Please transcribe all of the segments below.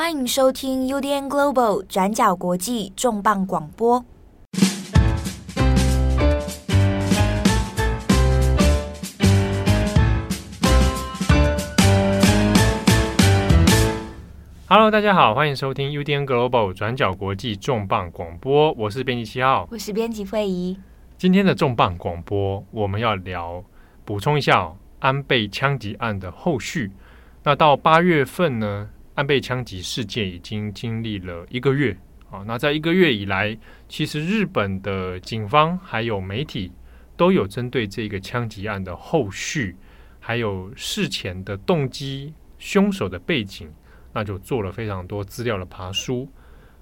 欢迎收听 UDN Global 转角国际重磅广播。Hello，大家好，欢迎收听 UDN Global 转角国际重磅广播。我是编辑七号，我是编辑惠仪。今天的重磅广播，我们要聊补充一下、哦、安倍枪击案的后续。那到八月份呢？安倍枪击事件已经经历了一个月啊，那在一个月以来，其实日本的警方还有媒体都有针对这个枪击案的后续，还有事前的动机、凶手的背景，那就做了非常多资料的爬梳。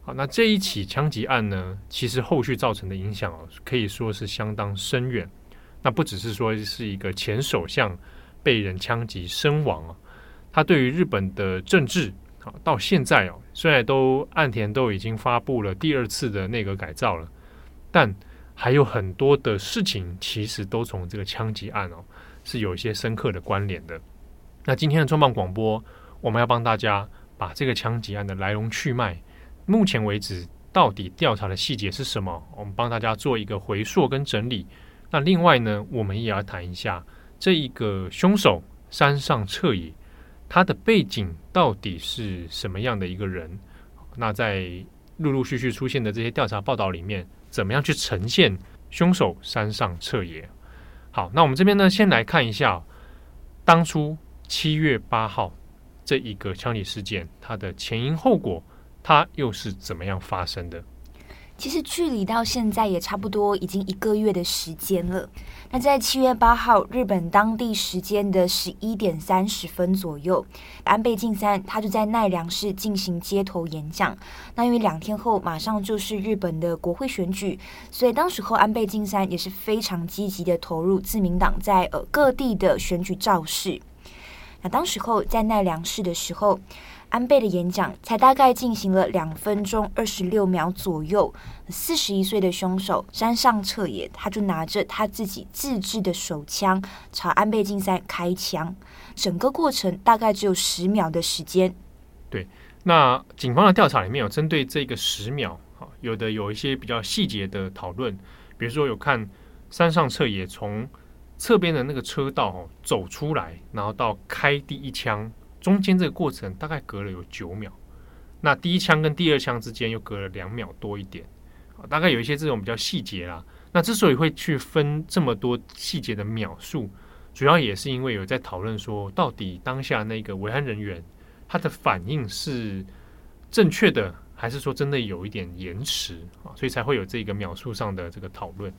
好，那这一起枪击案呢，其实后续造成的影响可以说是相当深远。那不只是说是一个前首相被人枪击身亡啊，他对于日本的政治。到现在哦，虽然都岸田都已经发布了第二次的内阁改造了，但还有很多的事情其实都从这个枪击案哦是有一些深刻的关联的。那今天的重磅广播，我们要帮大家把这个枪击案的来龙去脉，目前为止到底调查的细节是什么，我们帮大家做一个回溯跟整理。那另外呢，我们也要谈一下这一个凶手山上彻也。他的背景到底是什么样的一个人？那在陆陆续续出现的这些调查报道里面，怎么样去呈现凶手山上彻也？好，那我们这边呢，先来看一下当初七月八号这一个枪击事件，它的前因后果，它又是怎么样发生的？其实距离到现在也差不多已经一个月的时间了。那在七月八号日本当地时间的十一点三十分左右，安倍晋三他就在奈良市进行街头演讲。那因为两天后马上就是日本的国会选举，所以当时候安倍晋三也是非常积极的投入自民党在呃各地的选举造势。那当时候在奈良市的时候。安倍的演讲才大概进行了两分钟二十六秒左右，四十一岁的凶手山上彻也，他就拿着他自己自制的手枪朝安倍晋三开枪，整个过程大概只有十秒的时间。对，那警方的调查里面有针对这个十秒，有的有一些比较细节的讨论，比如说有看山上彻也从侧边的那个车道走出来，然后到开第一枪。中间这个过程大概隔了有九秒，那第一枪跟第二枪之间又隔了两秒多一点，大概有一些这种比较细节啦。那之所以会去分这么多细节的秒数，主要也是因为有在讨论说，到底当下那个维安人员他的反应是正确的，还是说真的有一点延迟啊？所以才会有这个秒数上的这个讨论。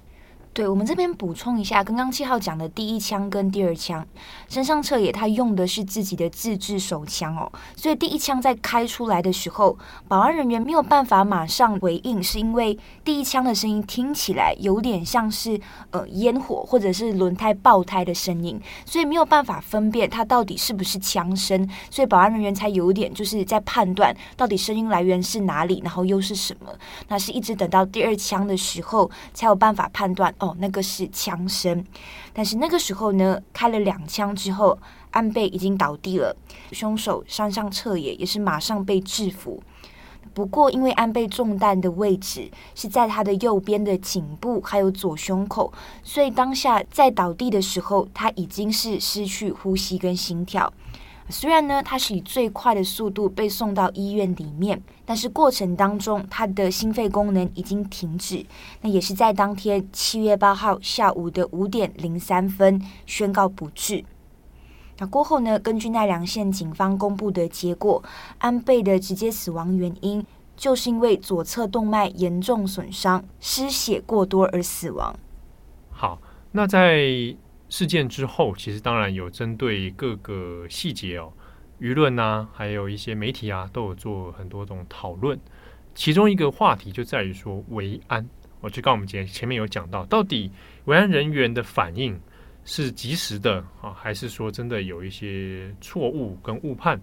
对，我们这边补充一下，刚刚七号讲的第一枪跟第二枪，身上彻也他用的是自己的自制手枪哦，所以第一枪在开出来的时候，保安人员没有办法马上回应，是因为第一枪的声音听起来有点像是呃烟火或者是轮胎爆胎的声音，所以没有办法分辨它到底是不是枪声，所以保安人员才有点就是在判断到底声音来源是哪里，然后又是什么。那是一直等到第二枪的时候才有办法判断。哦，那个是枪声，但是那个时候呢，开了两枪之后，安倍已经倒地了，凶手山上彻也也是马上被制服。不过，因为安倍中弹的位置是在他的右边的颈部还有左胸口，所以当下在倒地的时候，他已经是失去呼吸跟心跳。虽然呢，他是以最快的速度被送到医院里面，但是过程当中他的心肺功能已经停止。那也是在当天七月八号下午的五点零三分宣告不治。那过后呢，根据奈良县警方公布的结果，安倍的直接死亡原因就是因为左侧动脉严重损伤、失血过多而死亡。好，那在。事件之后，其实当然有针对各个细节哦，舆论啊，还有一些媒体啊，都有做很多种讨论。其中一个话题就在于说维安，我就刚我们前前面有讲到，到底维安人员的反应是及时的啊，还是说真的有一些错误跟误判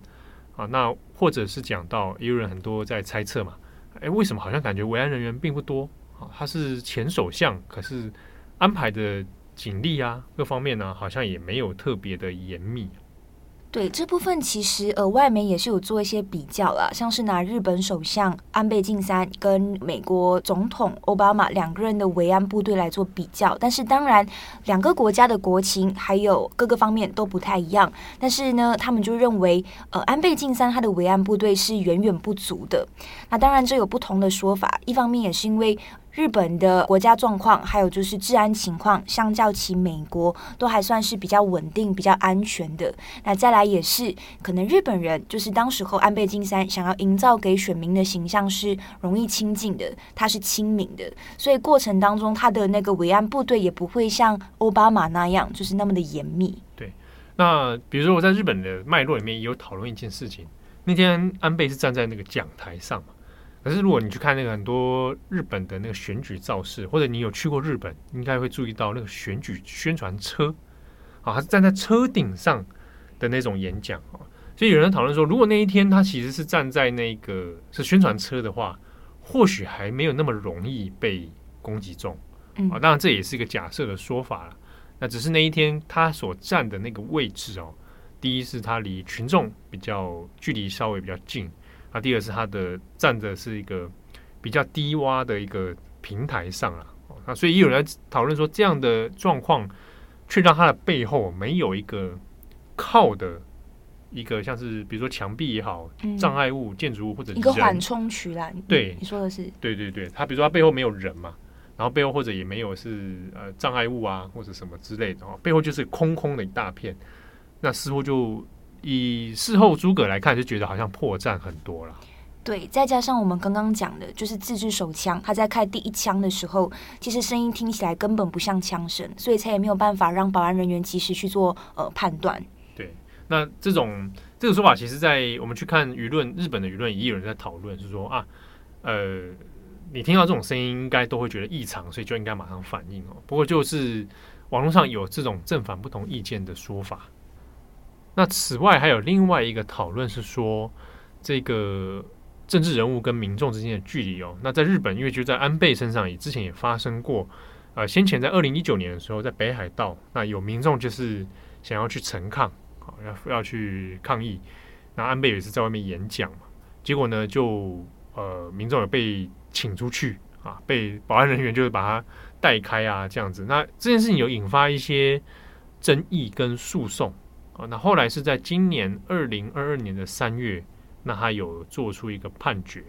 啊？那或者是讲到也有人很多在猜测嘛，诶，为什么好像感觉维安人员并不多啊？他是前首相，可是安排的。警力啊，各方面呢，好像也没有特别的严密。对这部分，其实呃，外媒也是有做一些比较啦，像是拿日本首相安倍晋三跟美国总统奥巴马两个人的维安部队来做比较。但是当然，两个国家的国情还有各个方面都不太一样。但是呢，他们就认为，呃，安倍晋三他的维安部队是远远不足的。那当然，这有不同的说法。一方面也是因为。日本的国家状况，还有就是治安情况，相较起美国，都还算是比较稳定、比较安全的。那再来也是，可能日本人就是当时候安倍晋三想要营造给选民的形象是容易亲近的，他是亲民的，所以过程当中他的那个维安部队也不会像奥巴马那样，就是那么的严密。对，那比如说我在日本的脉络里面也有讨论一件事情，那天安倍是站在那个讲台上嘛。可是，如果你去看那个很多日本的那个选举造势，或者你有去过日本，应该会注意到那个选举宣传车，啊，他是站在车顶上的那种演讲啊。所以有人讨论说，如果那一天他其实是站在那个是宣传车的话，或许还没有那么容易被攻击中。啊，当然这也是一个假设的说法了。那只是那一天他所站的那个位置哦，第一是他离群众比较距离稍微比较近。那第二是它的站的是一个比较低洼的一个平台上啊，那所以也有人讨论说，这样的状况却让它的背后没有一个靠的一个像是比如说墙壁也好，障碍物、建筑物或者一个缓冲区啦。对，你说的是对对对，它比如说它背后没有人嘛，然后背后或者也没有是呃障碍物啊或者什么之类的哦，背后就是空空的一大片，那似乎就。以事后诸葛来看，就觉得好像破绽很多了。对，再加上我们刚刚讲的，就是自制手枪，他在开第一枪的时候，其实声音听起来根本不像枪声，所以才也没有办法让保安人员及时去做呃判断。对，那这种这个说法，其实，在我们去看舆论，日本的舆论也有人在讨论，是说啊，呃，你听到这种声音，应该都会觉得异常，所以就应该马上反应哦。不过，就是网络上有这种正反不同意见的说法。那此外还有另外一个讨论是说，这个政治人物跟民众之间的距离哦。那在日本，因为就在安倍身上也之前也发生过，呃，先前在二零一九年的时候，在北海道，那有民众就是想要去陈抗，好要要去抗议，那安倍也是在外面演讲嘛，结果呢就呃民众有被请出去啊，被保安人员就是把他带开啊这样子。那这件事情有引发一些争议跟诉讼。啊，那后来是在今年二零二二年的三月，那他有做出一个判决。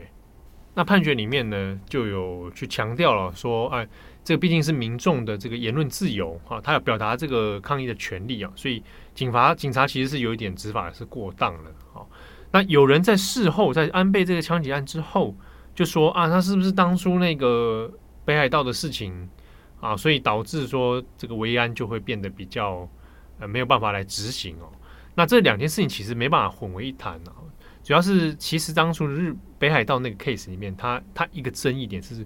那判决里面呢，就有去强调了说，哎，这个毕竟是民众的这个言论自由啊，他要表达这个抗议的权利啊，所以警察警察其实是有一点执法是过当了。好，那有人在事后，在安倍这个枪击案之后，就说啊，他是不是当初那个北海道的事情啊，所以导致说这个维安就会变得比较。呃，没有办法来执行哦。那这两件事情其实没办法混为一谈啊。主要是，其实当初日北海道那个 case 里面，它它一个争议点是，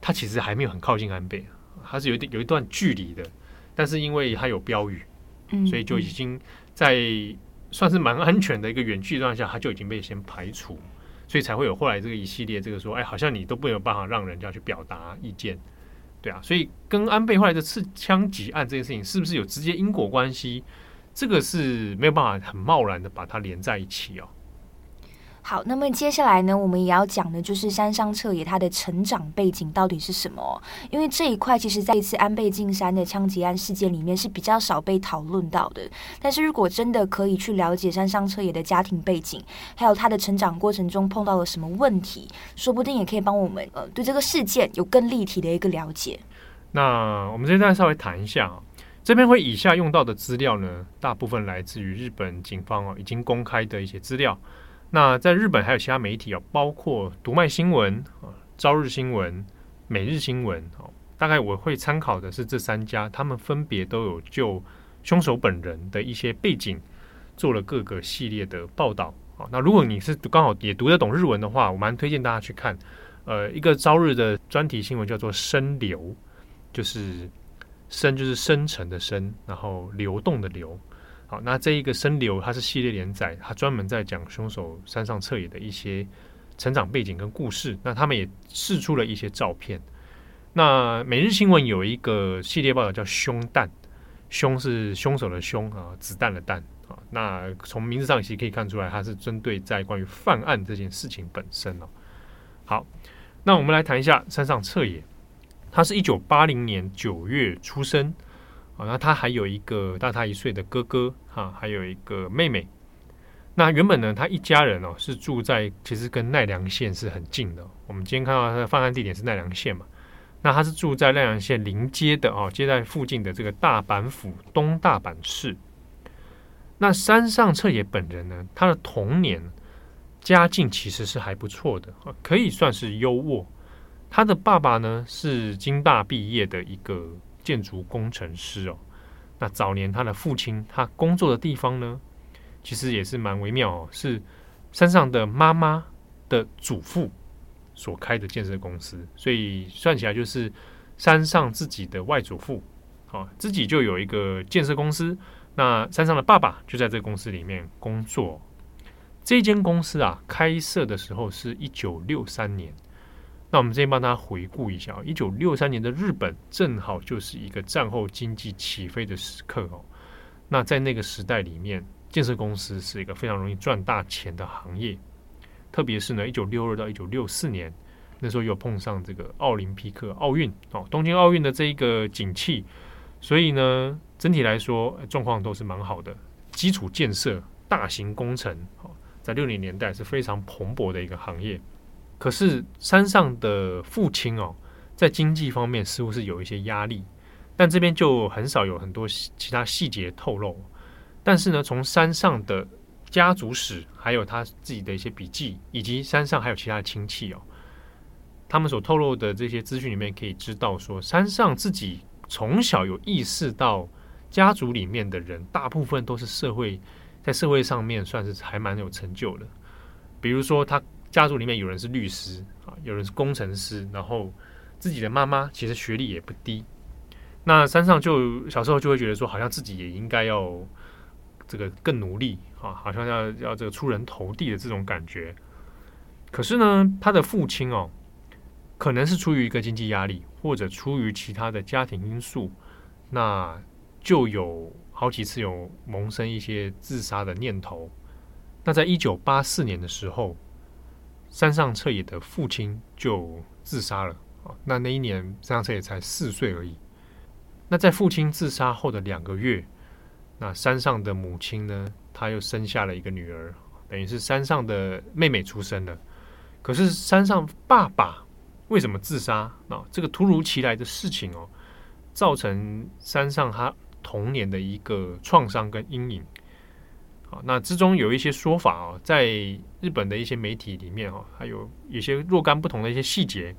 它其实还没有很靠近安倍，它是有一点有一段距离的。但是因为它有标语，所以就已经在算是蛮安全的一个远距离状态下，它就已经被先排除，所以才会有后来这个一系列这个说，哎，好像你都没有办法让人家去表达意见。对啊，所以跟安倍后来的刺枪击案这件事情是不是有直接因果关系？这个是没有办法很贸然的把它连在一起哦。好，那么接下来呢，我们也要讲的就是山上彻也他的成长背景到底是什么？因为这一块其实在一次安倍晋三的枪击案事件里面是比较少被讨论到的。但是如果真的可以去了解山上彻也的家庭背景，还有他的成长过程中碰到了什么问题，说不定也可以帮我们呃对这个事件有更立体的一个了解。那我们这边再稍微谈一下啊，这边会以下用到的资料呢，大部分来自于日本警方哦已经公开的一些资料。那在日本还有其他媒体啊，包括读卖新闻啊、朝日新闻、每日新闻哦。大概我会参考的是这三家，他们分别都有就凶手本人的一些背景做了各个系列的报道啊。那如果你是刚好也读得懂日文的话，我蛮推荐大家去看。呃，一个朝日的专题新闻叫做“深流”，就是“深”就是深沉的“深”，然后流动的“流”。好，那这一个深流，它是系列连载，它专门在讲凶手山上彻野的一些成长背景跟故事。那他们也释出了一些照片。那每日新闻有一个系列报道叫“凶弹”，凶是凶手的凶啊，子弹的弹啊。那从名字上其实可以看出来，它是针对在关于犯案这件事情本身哦。好，那我们来谈一下山上彻野，他是一九八零年九月出生啊，那他还有一个大他一岁的哥哥哈，还有一个妹妹。那原本呢，他一家人哦是住在其实跟奈良县是很近的。我们今天看到他的犯案地点是奈良县嘛，那他是住在奈良县临街的哦，接在附近的这个大阪府东大阪市。那山上彻也本人呢，他的童年家境其实是还不错的，可以算是优渥。他的爸爸呢是京大毕业的一个建筑工程师哦。那早年他的父亲他工作的地方呢，其实也是蛮微妙哦，是山上的妈妈的祖父所开的建设公司，所以算起来就是山上自己的外祖父，哦，自己就有一个建设公司。那山上的爸爸就在这公司里面工作。这间公司啊，开设的时候是一九六三年。那我们这边帮大家回顾一下，一九六三年的日本正好就是一个战后经济起飞的时刻哦。那在那个时代里面，建设公司是一个非常容易赚大钱的行业，特别是呢，一九六二到一九六四年那时候又碰上这个奥林匹克奥运哦，东京奥运的这一个景气，所以呢，整体来说状况都是蛮好的。基础建设、大型工程哦，在六零年代是非常蓬勃的一个行业。可是山上的父亲哦，在经济方面似乎是有一些压力，但这边就很少有很多其他细节透露。但是呢，从山上的家族史，还有他自己的一些笔记，以及山上还有其他的亲戚哦，他们所透露的这些资讯里面，可以知道说，山上自己从小有意识到，家族里面的人大部分都是社会在社会上面算是还蛮有成就的。比如说，他家族里面有人是律师啊，有人是工程师，然后自己的妈妈其实学历也不低。那山上就小时候就会觉得说，好像自己也应该要。这个更努力啊，好像要要这个出人头地的这种感觉。可是呢，他的父亲哦，可能是出于一个经济压力，或者出于其他的家庭因素，那就有好几次有萌生一些自杀的念头。那在一九八四年的时候，山上彻也的父亲就自杀了啊。那那一年山上彻也才四岁而已。那在父亲自杀后的两个月。那山上的母亲呢，她又生下了一个女儿，等于是山上的妹妹出生了。可是山上爸爸为什么自杀？啊，这个突如其来的事情哦，造成山上他童年的一个创伤跟阴影。那之中有一些说法哦，在日本的一些媒体里面哦，还有一些若干不同的一些细节，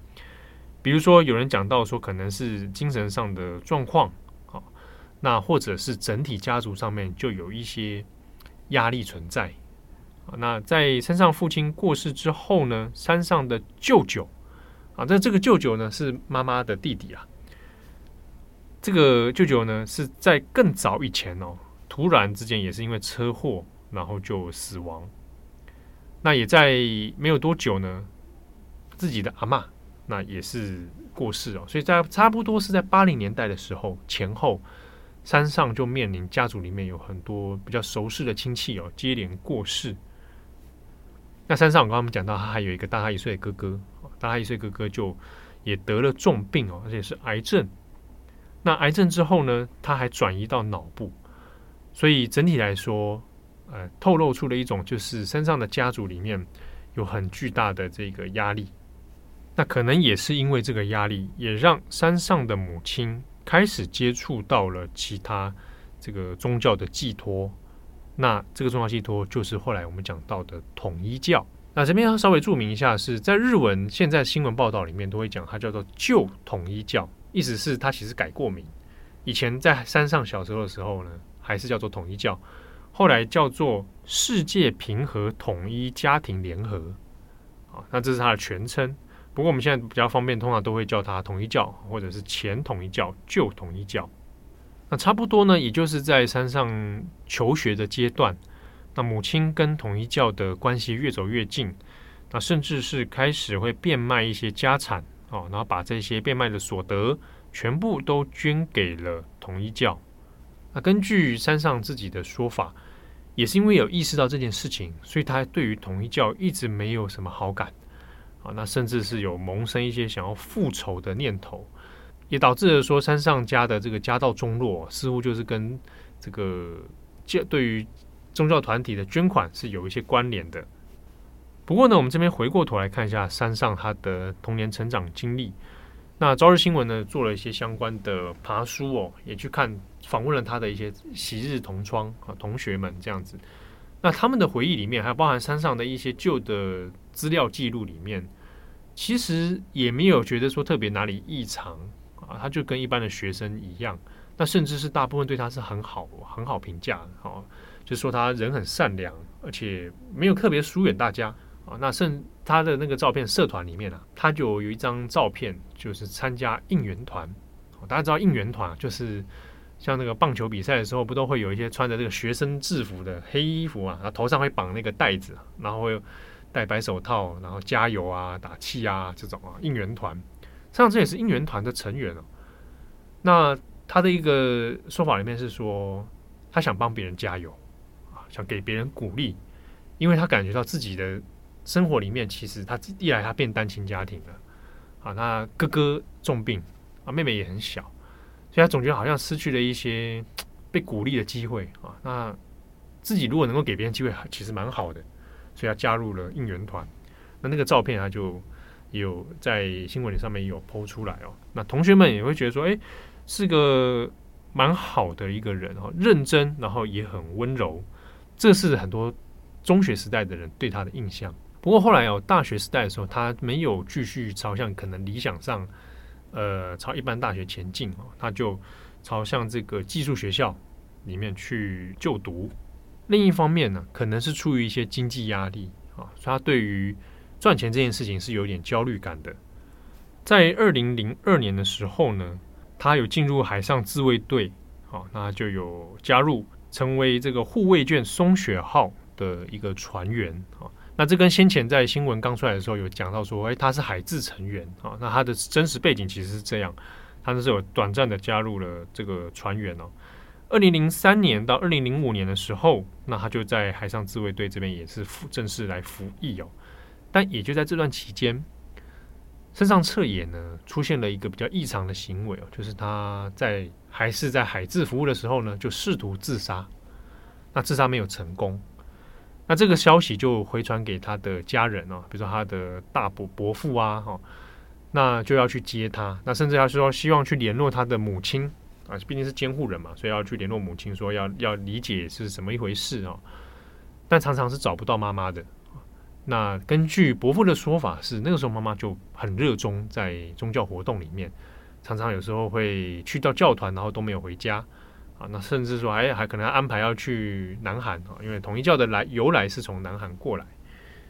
比如说有人讲到说，可能是精神上的状况啊。那或者是整体家族上面就有一些压力存在啊。那在山上父亲过世之后呢，山上的舅舅啊，那这个舅舅呢是妈妈的弟弟啊。这个舅舅呢是在更早以前哦，突然之间也是因为车祸，然后就死亡。那也在没有多久呢，自己的阿嬷那也是过世哦。所以在差不多是在八零年代的时候前后。山上就面临家族里面有很多比较熟识的亲戚哦，接连过世。那山上我刚刚讲到，他还有一个大他一岁的哥哥，大他一岁哥哥就也得了重病哦，而且是癌症。那癌症之后呢，他还转移到脑部，所以整体来说，呃，透露出了一种就是山上的家族里面有很巨大的这个压力。那可能也是因为这个压力，也让山上的母亲。开始接触到了其他这个宗教的寄托，那这个宗教寄托就是后来我们讲到的统一教。那这边要稍微注明一下，是在日文现在新闻报道里面都会讲它叫做旧统一教，意思是它其实改过名。以前在山上小时候的时候呢，还是叫做统一教，后来叫做世界平和统一家庭联合。啊，那这是它的全称。不过我们现在比较方便，通常都会叫它统一教，或者是前统一教、旧统一教。那差不多呢，也就是在山上求学的阶段，那母亲跟统一教的关系越走越近，那甚至是开始会变卖一些家产哦，然后把这些变卖的所得全部都捐给了统一教。那根据山上自己的说法，也是因为有意识到这件事情，所以他对于统一教一直没有什么好感啊。那甚至是有萌生一些想要复仇的念头，也导致了说山上家的这个家道中落，似乎就是跟这个教对于宗教团体的捐款是有一些关联的。不过呢，我们这边回过头来看一下山上他的童年成长经历。那朝日新闻呢做了一些相关的爬书哦，也去看访问了他的一些昔日同窗啊同学们这样子。那他们的回忆里面，还有包含山上的一些旧的资料记录里面，其实也没有觉得说特别哪里异常啊，他就跟一般的学生一样。那甚至是大部分对他是很好很好评价的哦，就说他人很善良，而且没有特别疏远大家。啊，那甚他的那个照片社团里面啊，他就有一张照片，就是参加应援团。大家知道应援团就是像那个棒球比赛的时候，不都会有一些穿着这个学生制服的黑衣服啊，然后头上会绑那个带子，然后会戴白手套，然后加油啊、打气啊这种啊。应援团，上次也是应援团的成员哦。那他的一个说法里面是说，他想帮别人加油啊，想给别人鼓励，因为他感觉到自己的。生活里面，其实他一来他变单亲家庭了，啊，那哥哥重病啊，妹妹也很小，所以他总觉得好像失去了一些被鼓励的机会啊。那自己如果能够给别人机会，其实蛮好的，所以他加入了应援团。那那个照片他就有在新闻里上面有剖出来哦。那同学们也会觉得说，哎，是个蛮好的一个人哦，认真，然后也很温柔，这是很多中学时代的人对他的印象。不过后来哦，大学时代的时候，他没有继续朝向可能理想上，呃，朝一般大学前进哦，他就朝向这个技术学校里面去就读。另一方面呢，可能是出于一些经济压力啊，他对于赚钱这件事情是有点焦虑感的。在二零零二年的时候呢，他有进入海上自卫队，啊，那就有加入成为这个护卫舰松雪号的一个船员啊。那这跟先前在新闻刚出来的时候有讲到说，哎，他是海自成员啊。那他的真实背景其实是这样，他是有短暂的加入了这个船员哦。二零零三年到二零零五年的时候，那他就在海上自卫队这边也是服正式来服役哦。但也就在这段期间，身上侧也呢出现了一个比较异常的行为哦，就是他在还是在海自服务的时候呢，就试图自杀，那自杀没有成功。那这个消息就回传给他的家人哦，比如说他的大伯伯父啊，哈，那就要去接他。那甚至要说希望去联络他的母亲啊，毕竟是监护人嘛，所以要去联络母亲，说要要理解是什么一回事哦。但常常是找不到妈妈的。那根据伯父的说法是，那个时候妈妈就很热衷在宗教活动里面，常常有时候会去到教团，然后都没有回家。啊，那甚至说还还可能安排要去南韩啊，因为统一教的来由来是从南韩过来，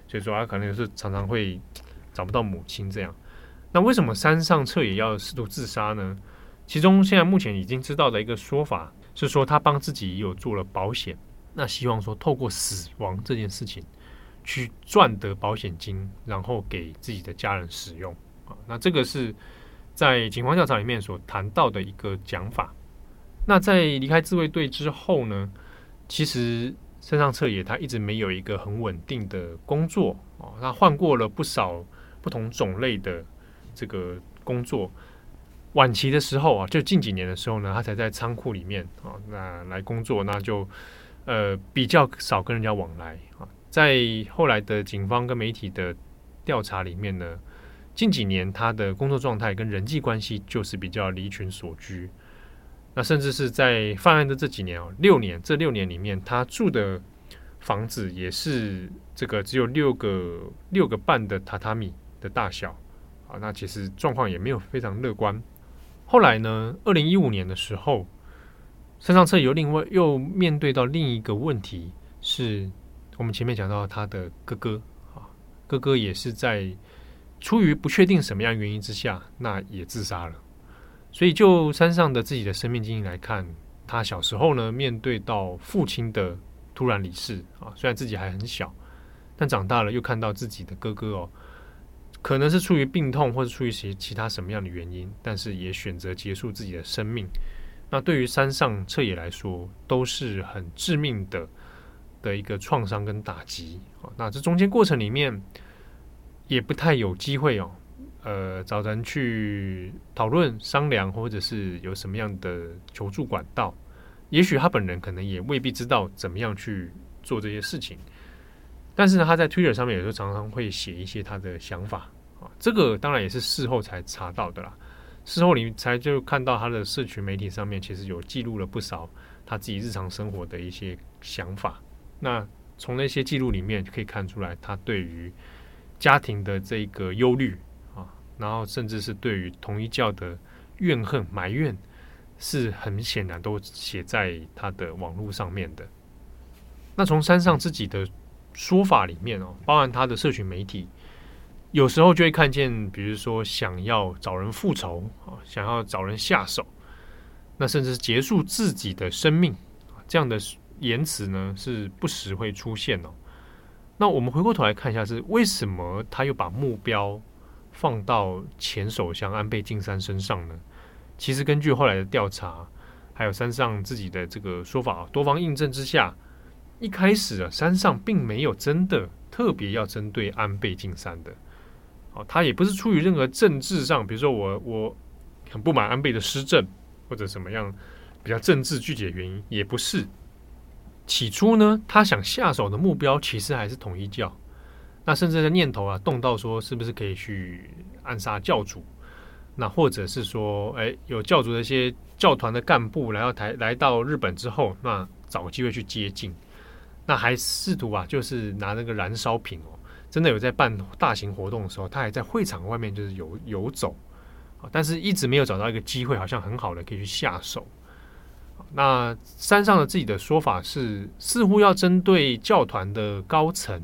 所以说他可能是常常会找不到母亲这样。那为什么山上彻也要试图自杀呢？其中现在目前已经知道的一个说法是说，他帮自己有做了保险，那希望说透过死亡这件事情去赚得保险金，然后给自己的家人使用啊。那这个是在警方调查里面所谈到的一个讲法。那在离开自卫队之后呢，其实山上彻也他一直没有一个很稳定的工作哦，他换过了不少不同种类的这个工作。晚期的时候啊，就近几年的时候呢，他才在仓库里面啊，那来工作，那就呃比较少跟人家往来啊。在后来的警方跟媒体的调查里面呢，近几年他的工作状态跟人际关系就是比较离群所居。那甚至是在犯案的这几年哦，六年，这六年里面，他住的房子也是这个只有六个六个半的榻榻米的大小啊，那其实状况也没有非常乐观。后来呢，二零一五年的时候，山上彻又另外又面对到另一个问题，是我们前面讲到他的哥哥啊，哥哥也是在出于不确定什么样原因之下，那也自杀了。所以，就山上的自己的生命经历来看，他小时候呢，面对到父亲的突然离世啊，虽然自己还很小，但长大了又看到自己的哥哥哦，可能是出于病痛或者出于其其他什么样的原因，但是也选择结束自己的生命。那对于山上彻野来说，都是很致命的的一个创伤跟打击。那这中间过程里面也不太有机会哦，呃，找人去讨论商量，或者是有什么样的求助管道。也许他本人可能也未必知道怎么样去做这些事情，但是呢，他在 Twitter 上面有时候常常会写一些他的想法啊，这个当然也是事后才查到的啦。事后你才就看到他的社群媒体上面其实有记录了不少他自己日常生活的一些想法。那从那些记录里面就可以看出来，他对于家庭的这个忧虑，然后甚至是对于同一教的怨恨埋怨。是很显然都写在他的网络上面的。那从山上自己的说法里面哦，包含他的社群媒体，有时候就会看见，比如说想要找人复仇啊，想要找人下手，那甚至结束自己的生命，这样的言辞呢，是不时会出现哦。那我们回过头来看一下，是为什么他又把目标放到前首相安倍晋三身上呢？其实根据后来的调查，还有山上自己的这个说法，多方印证之下，一开始啊，山上并没有真的特别要针对安倍晋三的。哦，他也不是出于任何政治上，比如说我我很不满安倍的施政，或者什么样比较政治具体的原因，也不是。起初呢，他想下手的目标其实还是统一教，那甚至的念头啊，动到说是不是可以去暗杀教主。那或者是说，哎，有教主的一些教团的干部来到台，来到日本之后，那找个机会去接近，那还试图啊，就是拿那个燃烧瓶哦，真的有在办大型活动的时候，他还在会场外面就是游游走，但是一直没有找到一个机会，好像很好的可以去下手。那山上的自己的说法是，似乎要针对教团的高层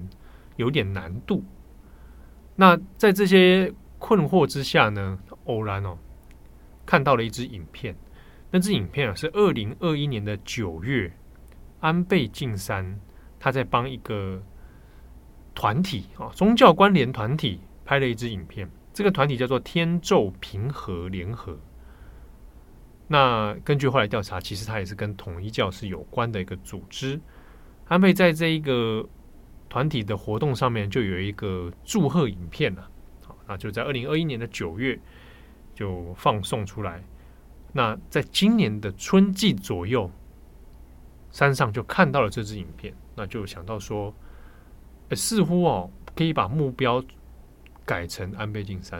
有点难度。那在这些困惑之下呢，偶然哦，看到了一支影片。那支影片啊，是二零二一年的九月，安倍晋三他在帮一个团体啊，宗教关联团体拍了一支影片。这个团体叫做天宙平和联合。那根据后来调查，其实他也是跟统一教是有关的一个组织。安倍在这一个团体的活动上面就有一个祝贺影片了。那就在二零二一年的九月。就放送出来。那在今年的春季左右，山上就看到了这支影片，那就想到说，欸、似乎哦可以把目标改成安倍晋三，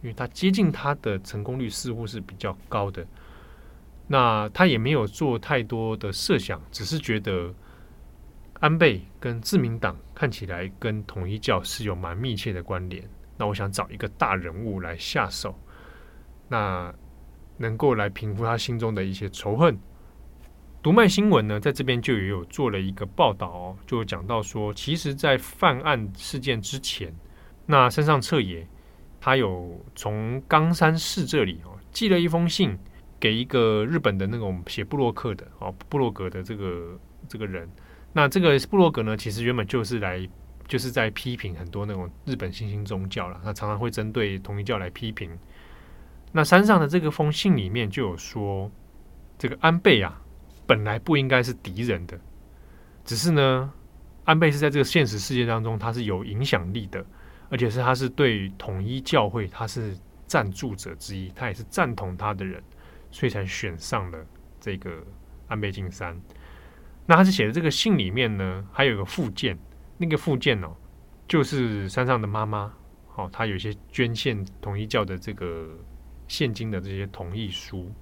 因为他接近他的成功率似乎是比较高的。那他也没有做太多的设想，只是觉得安倍跟自民党看起来跟统一教是有蛮密切的关联。那我想找一个大人物来下手。那能够来平复他心中的一些仇恨。读卖新闻呢，在这边就也有做了一个报道哦，就讲到说，其实，在犯案事件之前，那山上彻也他有从冈山市这里哦寄了一封信给一个日本的那种写布洛克的哦布洛格的这个这个人。那这个布洛格呢，其实原本就是来就是在批评很多那种日本新兴宗教了，他常常会针对统一教来批评。那山上的这个封信里面就有说，这个安倍啊，本来不应该是敌人的，只是呢，安倍是在这个现实世界当中，他是有影响力的，而且是他是对统一教会他是赞助者之一，他也是赞同他的人，所以才选上了这个安倍晋三。那他是写的这个信里面呢，还有个附件，那个附件哦，就是山上的妈妈，哦，他有些捐献统一教的这个。现金的这些同意书，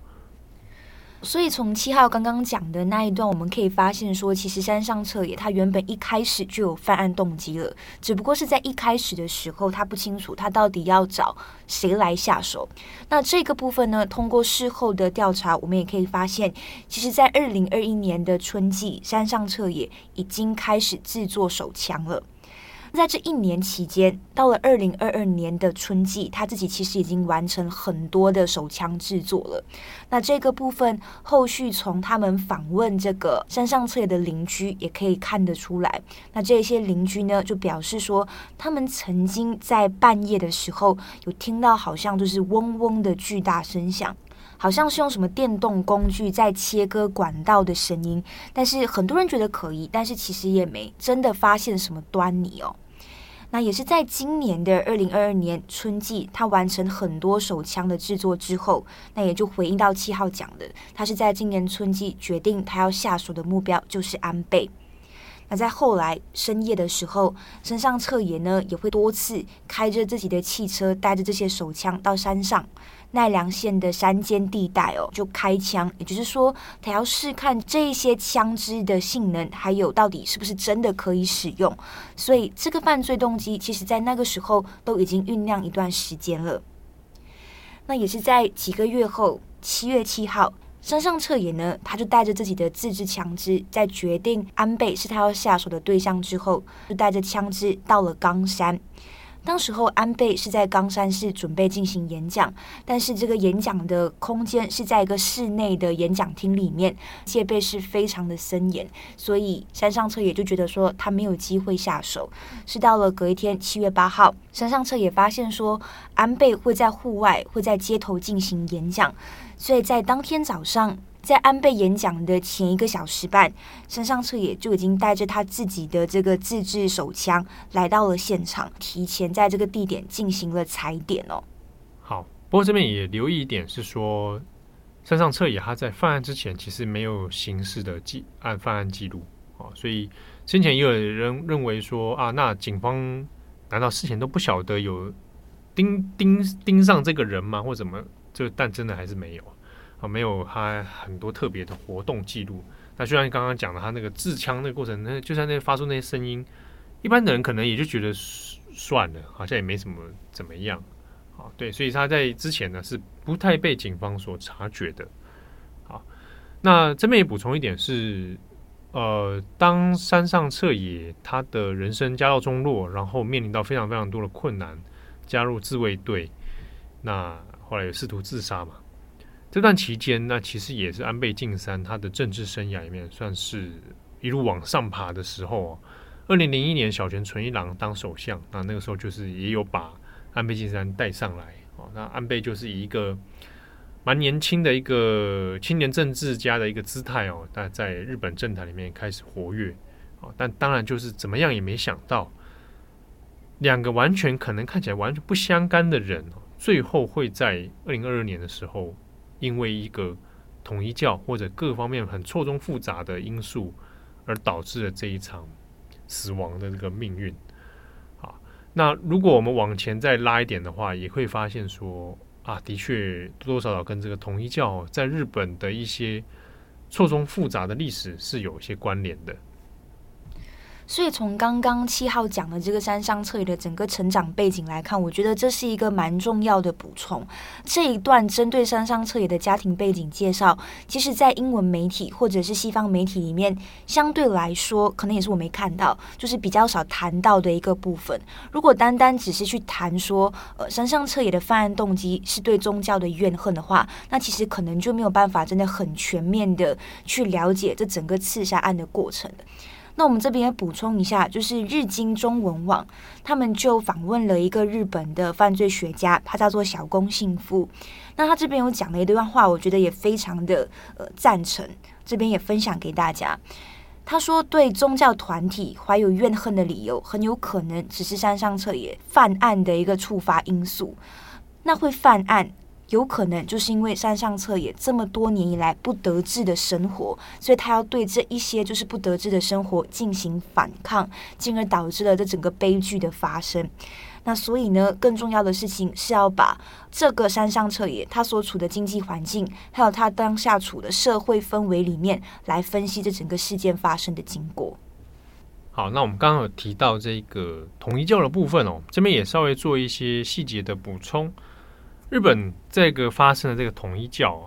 所以从七号刚刚讲的那一段，我们可以发现说，其实山上彻也他原本一开始就有犯案动机了，只不过是在一开始的时候，他不清楚他到底要找谁来下手。那这个部分呢，通过事后的调查，我们也可以发现，其实，在二零二一年的春季，山上彻也已经开始制作手枪了。在这一年期间，到了二零二二年的春季，他自己其实已经完成很多的手枪制作了。那这个部分，后续从他们访问这个山上彻的邻居也可以看得出来。那这些邻居呢，就表示说，他们曾经在半夜的时候有听到好像就是嗡嗡的巨大声响。好像是用什么电动工具在切割管道的声音，但是很多人觉得可疑，但是其实也没真的发现什么端倪哦。那也是在今年的二零二二年春季，他完成很多手枪的制作之后，那也就回应到七号讲的，他是在今年春季决定他要下手的目标就是安倍。那在后来深夜的时候，身上彻也呢也会多次开着自己的汽车，带着这些手枪到山上。奈良县的山间地带哦，就开枪，也就是说，他要试看这些枪支的性能，还有到底是不是真的可以使用。所以，这个犯罪动机，其实在那个时候都已经酝酿一段时间了。那也是在几个月后，七月七号，山上彻也呢，他就带着自己的自制枪支，在决定安倍是他要下手的对象之后，就带着枪支到了冈山。当时候，安倍是在冈山市准备进行演讲，但是这个演讲的空间是在一个室内的演讲厅里面，戒备是非常的森严，所以山上彻也就觉得说他没有机会下手。是到了隔一天七月八号，山上彻也发现说安倍会在户外，会在街头进行演讲，所以在当天早上。在安倍演讲的前一个小时半，山上彻也就已经带着他自己的这个自制手枪来到了现场，提前在这个地点进行了踩点哦。好，不过这边也留意一点是说，山上彻也他在犯案之前其实没有刑事的记案犯案记录啊，所以先前也有人认为说啊，那警方难道事前都不晓得有盯盯盯上这个人吗？或怎么？这但真的还是没有。啊，没有他很多特别的活动记录。那就像你刚刚讲的，他那个自枪那个过程，那就算那发出那些声音，一般的人可能也就觉得算了，好像也没什么怎么样。啊，对，所以他在之前呢是不太被警方所察觉的。好，那这边也补充一点是，呃，当山上彻也他的人生家道中落，然后面临到非常非常多的困难，加入自卫队，那后来也试图自杀嘛。这段期间，那其实也是安倍晋三他的政治生涯里面算是一路往上爬的时候。二零零一年，小泉纯一郎当首相，那那个时候就是也有把安倍晋三带上来。哦，那安倍就是以一个蛮年轻的一个青年政治家的一个姿态哦，那在日本政坛里面开始活跃。哦，但当然就是怎么样也没想到，两个完全可能看起来完全不相干的人，最后会在二零二二年的时候。因为一个统一教或者各方面很错综复杂的因素，而导致了这一场死亡的这个命运。啊，那如果我们往前再拉一点的话，也会发现说啊，的确多多少少跟这个统一教在日本的一些错综复杂的历史是有一些关联的。所以从刚刚七号讲的这个山上彻也的整个成长背景来看，我觉得这是一个蛮重要的补充。这一段针对山上彻也的家庭背景介绍，其实，在英文媒体或者是西方媒体里面，相对来说，可能也是我没看到，就是比较少谈到的一个部分。如果单单只是去谈说，呃，山上彻也的犯案动机是对宗教的怨恨的话，那其实可能就没有办法真的很全面的去了解这整个刺杀案的过程。那我们这边也补充一下，就是日经中文网，他们就访问了一个日本的犯罪学家，他叫做小宫幸夫。那他这边有讲了一段话，我觉得也非常的呃赞成，这边也分享给大家。他说，对宗教团体怀有怨恨的理由，很有可能只是山上彻也犯案的一个触发因素。那会犯案，有可能就是因为山上彻也这么多年以来不得志的生活，所以他要对这一些就是不得志的生活进行反抗，进而导致了这整个悲剧的发生。那所以呢，更重要的事情是要把这个山上彻也他所处的经济环境，还有他当下处的社会氛围里面来分析这整个事件发生的经过。好，那我们刚刚有提到这个统一教的部分哦，这边也稍微做一些细节的补充。日本这个发生的这个统一教，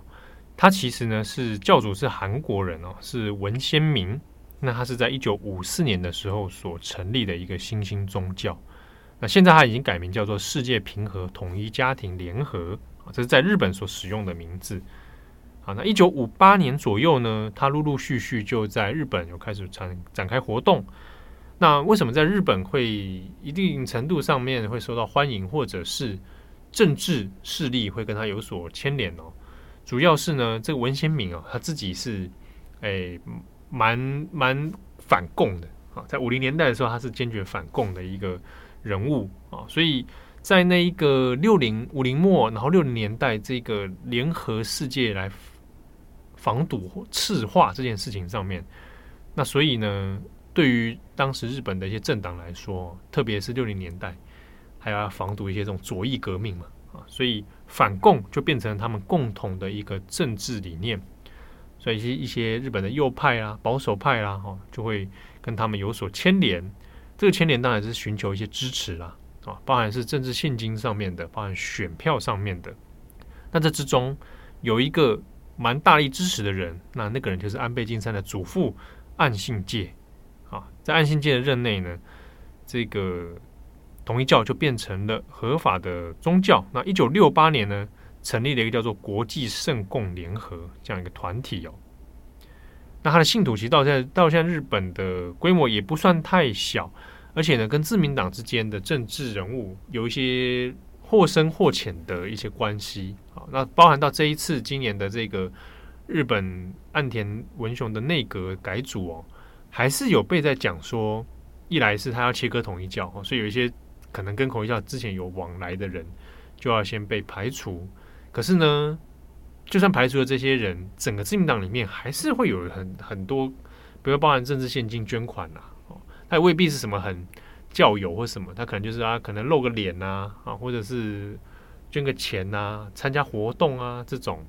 它其实呢是教主是韩国人哦，是文先明。那他是在一九五四年的时候所成立的一个新兴宗教。那现在他已经改名叫做世界平和统一家庭联合啊，这是在日本所使用的名字。好，那一九五八年左右呢，他陆陆续续就在日本有开始展展开活动。那为什么在日本会一定程度上面会受到欢迎，或者是？政治势力会跟他有所牵连哦，主要是呢，这个文鲜明哦，他自己是诶蛮蛮反共的啊，在五零年代的时候，他是坚决反共的一个人物啊，所以在那一个六零五零末，然后六零年代这个联合世界来防堵赤化这件事情上面，那所以呢，对于当时日本的一些政党来说，特别是六零年代，还要防堵一些这种左翼革命嘛。啊所以反共就变成了他们共同的一个政治理念，所以一些日本的右派啊、保守派啦，哈，就会跟他们有所牵连。这个牵连当然是寻求一些支持啦，啊，包含是政治现金上面的，包含选票上面的。那这之中有一个蛮大力支持的人，那那个人就是安倍晋三的祖父岸信介。啊，在岸信介的任内呢，这个。统一教就变成了合法的宗教。那一九六八年呢，成立了一个叫做国际圣共联合这样一个团体哦。那他的信徒其实到现在到现在日本的规模也不算太小，而且呢，跟自民党之间的政治人物有一些或深或浅的一些关系啊。那包含到这一次今年的这个日本岸田文雄的内阁改组哦，还是有被在讲说，一来是他要切割统一教，所以有一些。可能跟统一教之前有往来的人，就要先被排除。可是呢，就算排除了这些人，整个自民党里面还是会有很很多，比如包含政治献金、捐款呐，哦，他也未必是什么很教友或什么，他可能就是啊，可能露个脸呐，啊，或者是捐个钱呐，参加活动啊这种。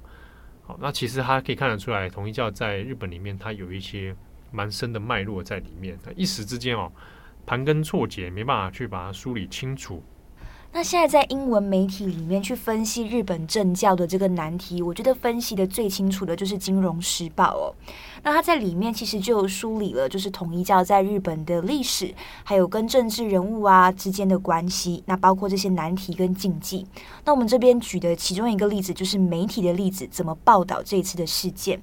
好，那其实他可以看得出来，统一教在日本里面，它有一些蛮深的脉络在里面。那一时之间哦。盘根错节，没办法去把它梳理清楚。那现在在英文媒体里面去分析日本政教的这个难题，我觉得分析的最清楚的就是《金融时报》哦。那它在里面其实就梳理了，就是统一教在日本的历史，还有跟政治人物啊之间的关系，那包括这些难题跟禁忌。那我们这边举的其中一个例子，就是媒体的例子，怎么报道这次的事件。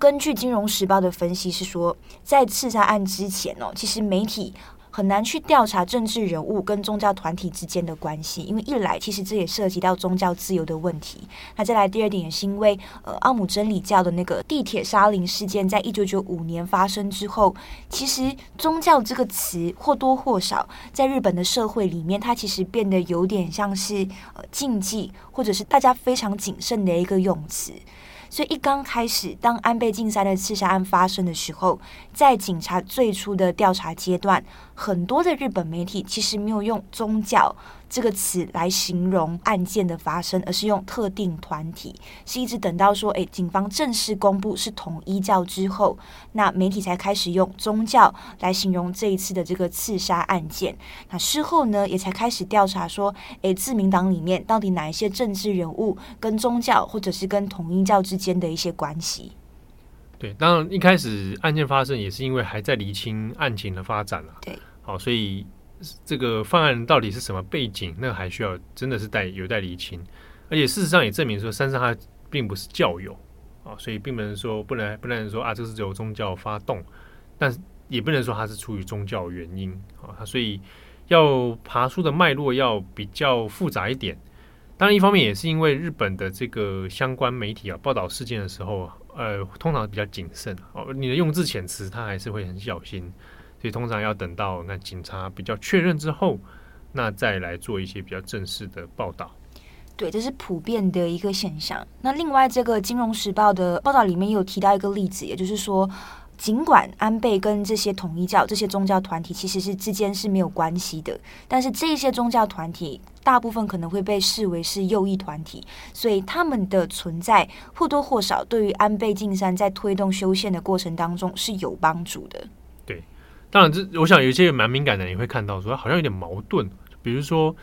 根据《金融时报》的分析是说，在刺杀案之前哦，其实媒体很难去调查政治人物跟宗教团体之间的关系，因为一来其实这也涉及到宗教自由的问题。那再来第二点也是因为，呃，奥姆真理教的那个地铁杀灵事件，在一九九五年发生之后，其实宗教这个词或多或少在日本的社会里面，它其实变得有点像是呃禁忌，或者是大家非常谨慎的一个用词。所以一刚开始，当安倍晋三的刺杀案发生的时候，在警察最初的调查阶段，很多的日本媒体其实没有用宗教这个词来形容案件的发生，而是用特定团体。是一直等到说，诶，警方正式公布是统一教之后，那媒体才开始用宗教来形容这一次的这个刺杀案件。那事后呢，也才开始调查说，诶，自民党里面到底哪一些政治人物跟宗教或者是跟统一教之间的一些关系。对，当然一开始案件发生也是因为还在厘清案情的发展了。对，好，所以。这个犯案到底是什么背景？那还需要真的是待有待厘清，而且事实上也证明说，山上他并不是教友啊，所以并不能说不能不能说啊，这是由宗教发动，但也不能说他是出于宗教原因啊，他所以要爬出的脉络要比较复杂一点。当然，一方面也是因为日本的这个相关媒体啊报道事件的时候，呃，通常比较谨慎哦，你的用字遣词，他还是会很小心。所以通常要等到那警察比较确认之后，那再来做一些比较正式的报道。对，这是普遍的一个现象。那另外，这个《金融时报》的报道里面有提到一个例子，也就是说，尽管安倍跟这些统一教这些宗教团体其实是之间是没有关系的，但是这些宗教团体大部分可能会被视为是右翼团体，所以他们的存在或多或少对于安倍晋三在推动修宪的过程当中是有帮助的。当然，这我想有一些蛮敏感的人也会看到说，好像有点矛盾。比如说，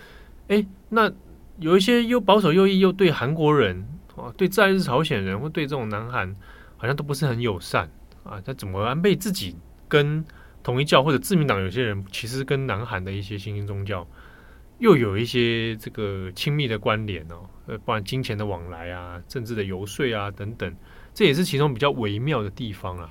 哎，那有一些又保守右翼，又对韩国人啊，对在日朝鲜人，或对这种南韩，好像都不是很友善啊。他怎么安倍自己跟统一教或者自民党有些人，其实跟南韩的一些新兴宗教又有一些这个亲密的关联哦，呃，不然金钱的往来啊，政治的游说啊等等，这也是其中比较微妙的地方啊。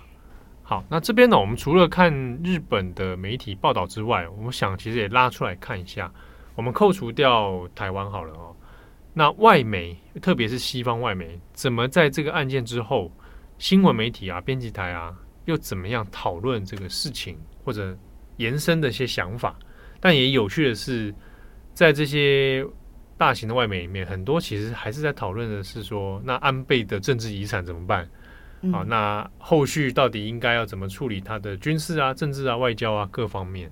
好，那这边呢，我们除了看日本的媒体报道之外，我们想其实也拉出来看一下。我们扣除掉台湾好了哦，那外媒，特别是西方外媒，怎么在这个案件之后，新闻媒体啊、编辑台啊，又怎么样讨论这个事情，或者延伸的一些想法？但也有趣的是，在这些大型的外媒里面，很多其实还是在讨论的是说，那安倍的政治遗产怎么办？嗯、啊，那后续到底应该要怎么处理他的军事啊、政治啊、外交啊各方面？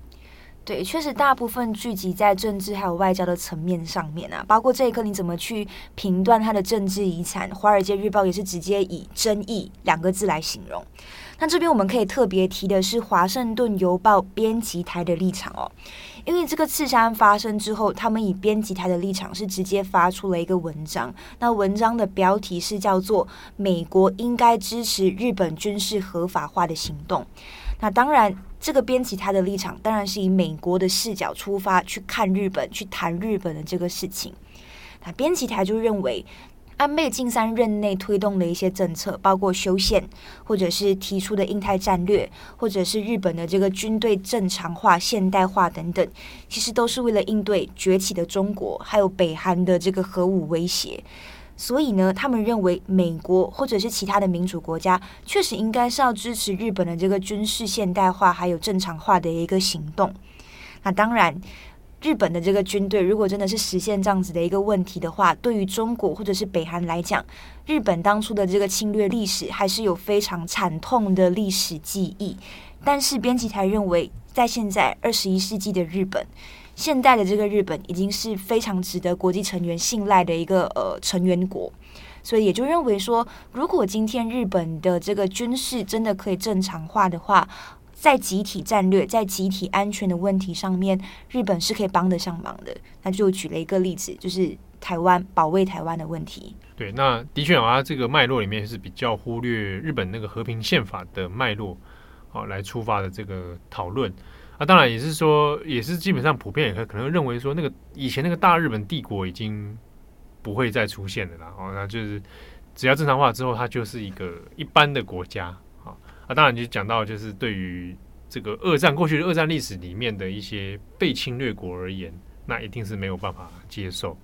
对，确实大部分聚集在政治还有外交的层面上面啊，包括这一刻你怎么去评断他的政治遗产，《华尔街日报》也是直接以争议两个字来形容。那这边我们可以特别提的是《华盛顿邮报》编辑台的立场哦，因为这个刺杀案发生之后，他们以编辑台的立场是直接发出了一个文章，那文章的标题是叫做“美国应该支持日本军事合法化的行动”。那当然。这个编辑他的立场当然是以美国的视角出发去看日本，去谈日本的这个事情。那编辑台就认为，安倍晋三任内推动的一些政策，包括修宪，或者是提出的印太战略，或者是日本的这个军队正常化、现代化等等，其实都是为了应对崛起的中国，还有北韩的这个核武威胁。所以呢，他们认为美国或者是其他的民主国家，确实应该是要支持日本的这个军事现代化还有正常化的一个行动。那当然，日本的这个军队如果真的是实现这样子的一个问题的话，对于中国或者是北韩来讲，日本当初的这个侵略历史还是有非常惨痛的历史记忆。但是编辑台认为，在现在二十一世纪的日本。现代的这个日本已经是非常值得国际成员信赖的一个呃成员国，所以也就认为说，如果今天日本的这个军事真的可以正常化的话，在集体战略、在集体安全的问题上面，日本是可以帮得上忙的。那就举了一个例子，就是台湾保卫台湾的问题。对，那的确啊，这个脉络里面是比较忽略日本那个和平宪法的脉络，啊、来出发的这个讨论。啊，当然也是说，也是基本上普遍也可能认为说，那个以前那个大日本帝国已经不会再出现了啦。哦，那就是只要正常化之后，它就是一个一般的国家。啊，当然就讲到就是对于这个二战过去的二战历史里面的一些被侵略国而言，那一定是没有办法接受。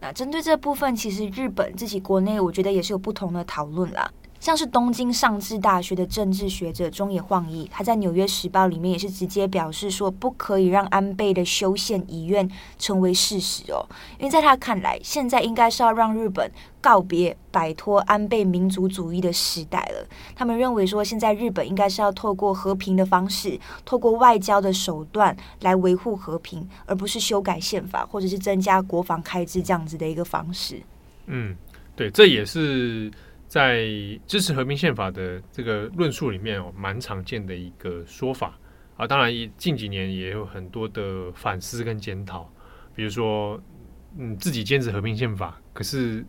那针对这部分，其实日本自己国内我觉得也是有不同的讨论啦。像是东京上智大学的政治学者中野晃一，他在《纽约时报》里面也是直接表示说，不可以让安倍的修宪遗愿成为事实哦，因为在他看来，现在应该是要让日本告别摆脱安倍民族主义的时代了。他们认为说，现在日本应该是要透过和平的方式，透过外交的手段来维护和平，而不是修改宪法或者是增加国防开支这样子的一个方式。嗯，对，这也是。在支持和平宪法的这个论述里面哦，蛮常见的一个说法啊。当然，近几年也有很多的反思跟检讨。比如说，嗯，自己坚持和平宪法，可是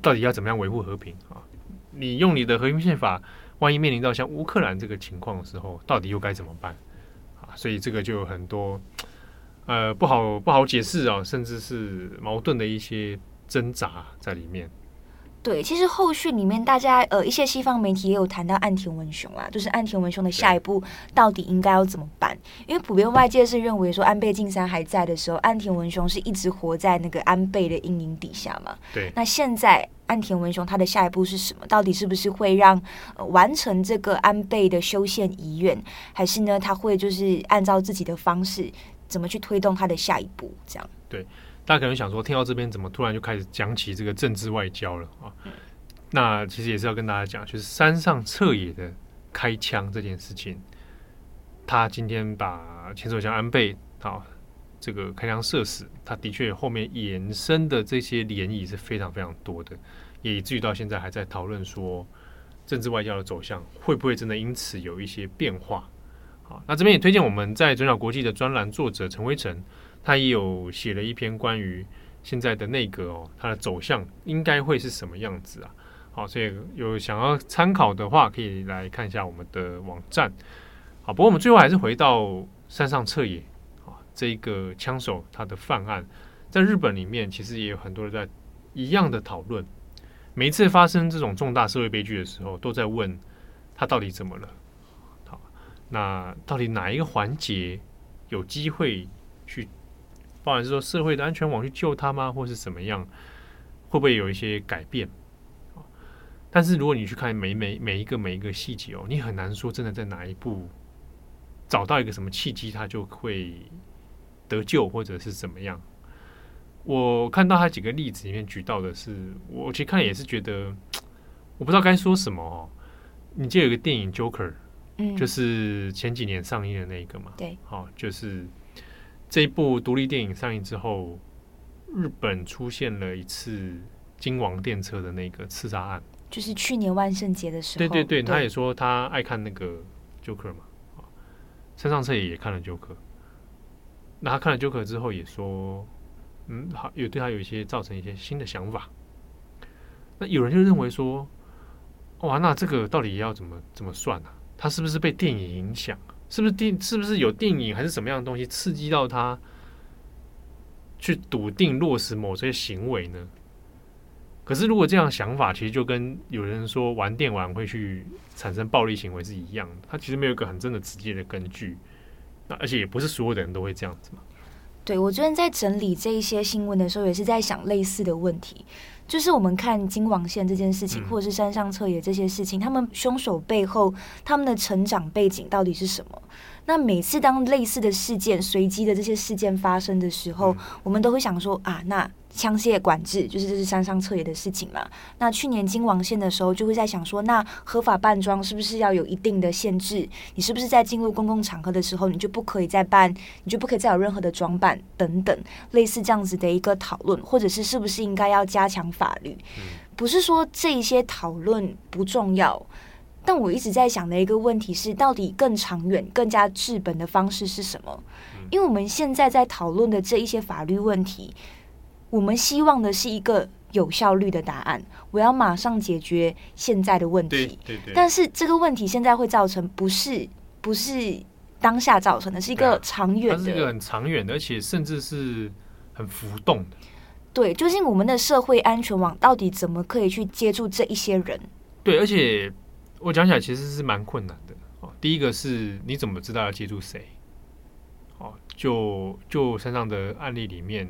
到底要怎么样维护和平啊？你用你的和平宪法，万一面临到像乌克兰这个情况的时候，到底又该怎么办啊？所以这个就有很多呃不好不好解释啊，甚至是矛盾的一些挣扎在里面。对，其实后续里面大家呃一些西方媒体也有谈到岸田文雄啊，就是岸田文雄的下一步到底应该要怎么办？因为普遍外界是认为说安倍晋三还在的时候，岸田文雄是一直活在那个安倍的阴影底下嘛。对。那现在岸田文雄他的下一步是什么？到底是不是会让、呃、完成这个安倍的修宪遗愿，还是呢他会就是按照自己的方式怎么去推动他的下一步？这样。对。大家可能想说，听到这边怎么突然就开始讲起这个政治外交了啊？那其实也是要跟大家讲，就是山上彻野的开枪这件事情，他今天把前首相安倍啊这个开枪射死，他的确后面延伸的这些涟漪是非常非常多的，也以至于到现在还在讨论说政治外交的走向会不会真的因此有一些变化？好，那这边也推荐我们在转角国际的专栏作者陈威成。他也有写了一篇关于现在的内阁哦，它的走向应该会是什么样子啊？好，所以有想要参考的话，可以来看一下我们的网站。好，不过我们最后还是回到山上彻野啊，这一个枪手他的犯案，在日本里面其实也有很多人在一样的讨论。每一次发生这种重大社会悲剧的时候，都在问他到底怎么了？好，那到底哪一个环节有机会去？包含是说社会的安全网去救他吗，或是怎么样？会不会有一些改变？但是如果你去看每每每一个每一个细节哦，你很难说真的在哪一步找到一个什么契机，他就会得救或者是怎么样。我看到他几个例子里面举到的是，我其实看也是觉得我不知道该说什么哦。你记得有个电影《Joker》，嗯，就是前几年上映的那一个嘛？对，好，就是这一部独立电影上映之后。日本出现了一次金王电车的那个刺杀案，就是去年万圣节的时候。对对对，对他也说他爱看那个 Joker 嘛，山上彻也也看了 Joker。那他看了 Joker 之后也说，嗯，好，有对他有一些造成一些新的想法。那有人就认为说，哇，那这个到底要怎么怎么算呢、啊？他是不是被电影影响？是不是电？是不是有电影还是什么样的东西刺激到他？去笃定落实某些行为呢？可是如果这样想法，其实就跟有人说玩电玩会去产生暴力行为是一样的。它其实没有一个很真的直接的根据。那而且也不是所有的人都会这样子嘛。对，我昨天在整理这一些新闻的时候，也是在想类似的问题。就是我们看金王线这件事情，或者是山上彻也这些事情，他们凶手背后他们的成长背景到底是什么？那每次当类似的事件、随机的这些事件发生的时候，我们都会想说啊，那枪械管制就是这是山上彻也的事情嘛？那去年金王线的时候，就会在想说，那合法扮装是不是要有一定的限制？你是不是在进入公共场合的时候，你就不可以再扮，你就不可以再有任何的装扮等等，类似这样子的一个讨论，或者是是不是应该要加强法律？不是说这一些讨论不重要。但我一直在想的一个问题是，到底更长远、更加治本的方式是什么？因为我们现在在讨论的这一些法律问题，我们希望的是一个有效率的答案。我要马上解决现在的问题，对对对。但是这个问题现在会造成不是不是当下造成的，是一个长远的，它是一个很长远的，而且甚至是很浮动的。对，究竟我们的社会安全网到底怎么可以去接住这一些人？对，而且。我讲起来其实是蛮困难的哦。第一个是你怎么知道要接住谁？哦，就就身上的案例里面，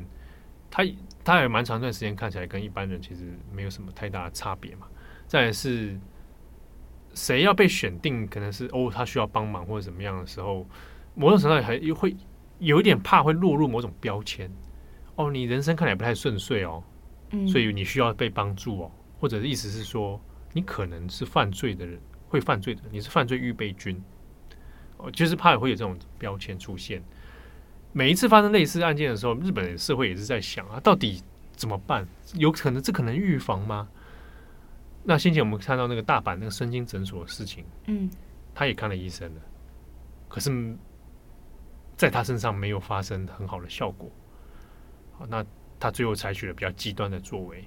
他他也蛮长一段时间看起来跟一般人其实没有什么太大的差别嘛。再是谁要被选定，可能是哦他需要帮忙或者怎么样的时候，某种程度还会有一点怕会落入某种标签。哦，你人生看起来不太顺遂哦，所以你需要被帮助哦，或者意思是说。你可能是犯罪的人，会犯罪的，你是犯罪预备军，哦，就是怕也会有这种标签出现。每一次发生类似案件的时候，日本社会也是在想啊，到底怎么办？有可能这可能预防吗？那先前我们看到那个大阪那个身心诊所的事情，嗯，他也看了医生了，可是在他身上没有发生很好的效果。好，那他最后采取了比较极端的作为。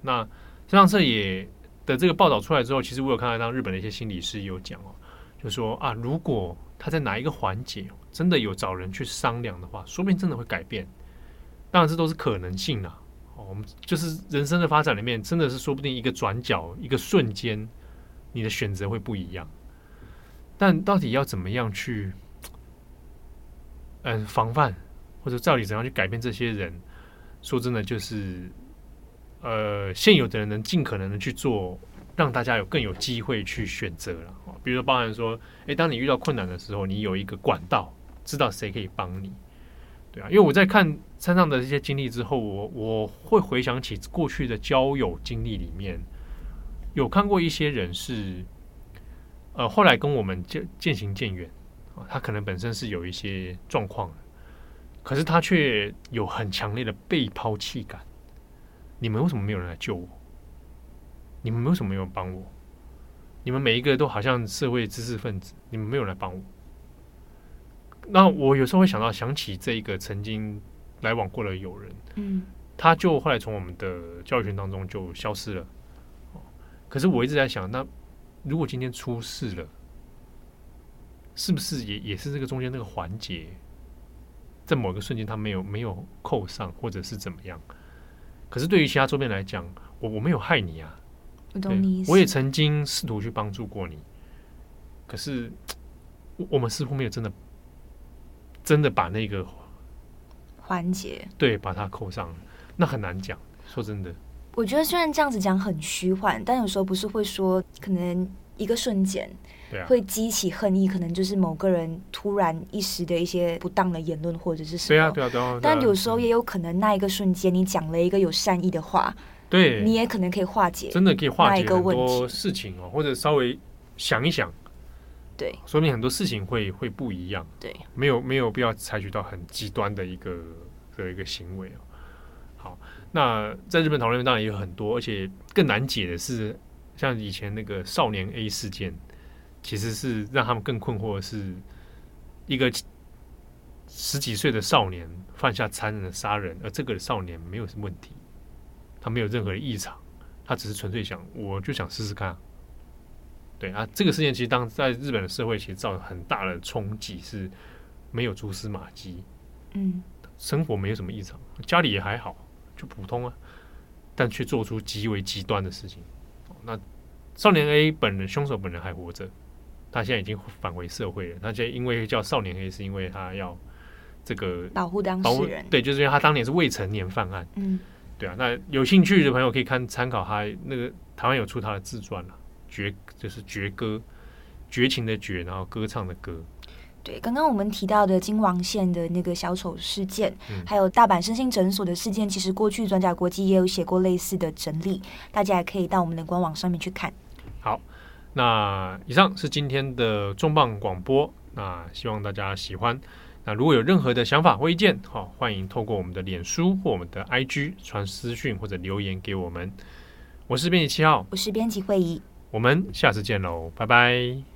那这上次也。的这个报道出来之后，其实我有看到当日本的一些心理师有讲哦，就说啊，如果他在哪一个环节真的有找人去商量的话，说不定真的会改变。当然，这都是可能性啊。我们就是人生的发展里面，真的是说不定一个转角、一个瞬间，你的选择会不一样。但到底要怎么样去，嗯，防范或者到底怎样去改变这些人？说真的，就是。呃，现有的人能尽可能的去做，让大家有更有机会去选择了。比如说，包含说，哎，当你遇到困难的时候，你有一个管道，知道谁可以帮你，对啊。因为我在看山上的这些经历之后，我我会回想起过去的交友经历里面，有看过一些人是，呃，后来跟我们渐渐行渐远啊，他可能本身是有一些状况，可是他却有很强烈的被抛弃感。你们为什么没有人来救我？你们为什么没有帮我？你们每一个都好像社会知识分子，你们没有来帮我。那我有时候会想到，想起这一个曾经来往过的友人，嗯，他就后来从我们的教育圈当中就消失了。可是我一直在想，那如果今天出事了，是不是也也是这个中间那个环节，在某个瞬间他没有没有扣上，或者是怎么样？可是对于其他周边来讲，我我没有害你啊，我懂你意思。我也曾经试图去帮助过你，可是我们似乎没有真的真的把那个环节，对，把它扣上，那很难讲。说真的，我觉得虽然这样子讲很虚幻，但有时候不是会说，可能一个瞬间，会激起恨意，可能就是某个人突然一时的一些不当的言论或者是什么，对啊，对啊，对啊。但有时候也有可能那一个瞬间，你讲了一个有善意的话，对，你也可能可以化解，真的可以化解很多事情哦，或者稍微想一想。对，说明很多事情会会不一样。对，没有没有必要采取到很极端的一个的一个行为哦。好，那在日本讨论当然也有很多，而且更难解的是，像以前那个少年 A 事件，其实是让他们更困惑的是，一个十几岁的少年犯下残忍的杀人，而这个少年没有什么问题，他没有任何的异常，他只是纯粹想，我就想试试看。对啊，这个事件其实当在日本的社会其实造成很大的冲击，是没有蛛丝马迹，嗯，生活没有什么异常，家里也还好，就普通啊，但却做出极为极端的事情。那少年 A 本人凶手本人还活着，他现在已经返回社会了。他现在因为叫少年 A，是因为他要这个保护当事人，对，就是因为他当年是未成年犯案，嗯，对啊。那有兴趣的朋友可以看参考他那个台湾有出他的自传了。绝就是绝歌，绝情的绝，然后歌唱的歌。对，刚刚我们提到的金王县的那个小丑事件，嗯、还有大阪身心诊所的事件，其实过去转角国际也有写过类似的整理，大家也可以到我们的官网上面去看。好，那以上是今天的重磅广播，那希望大家喜欢。那如果有任何的想法或意见，好，欢迎透过我们的脸书或我们的 IG 传私讯或者留言给我们。我是编辑七号，我是编辑慧仪。我们下次见喽，拜拜！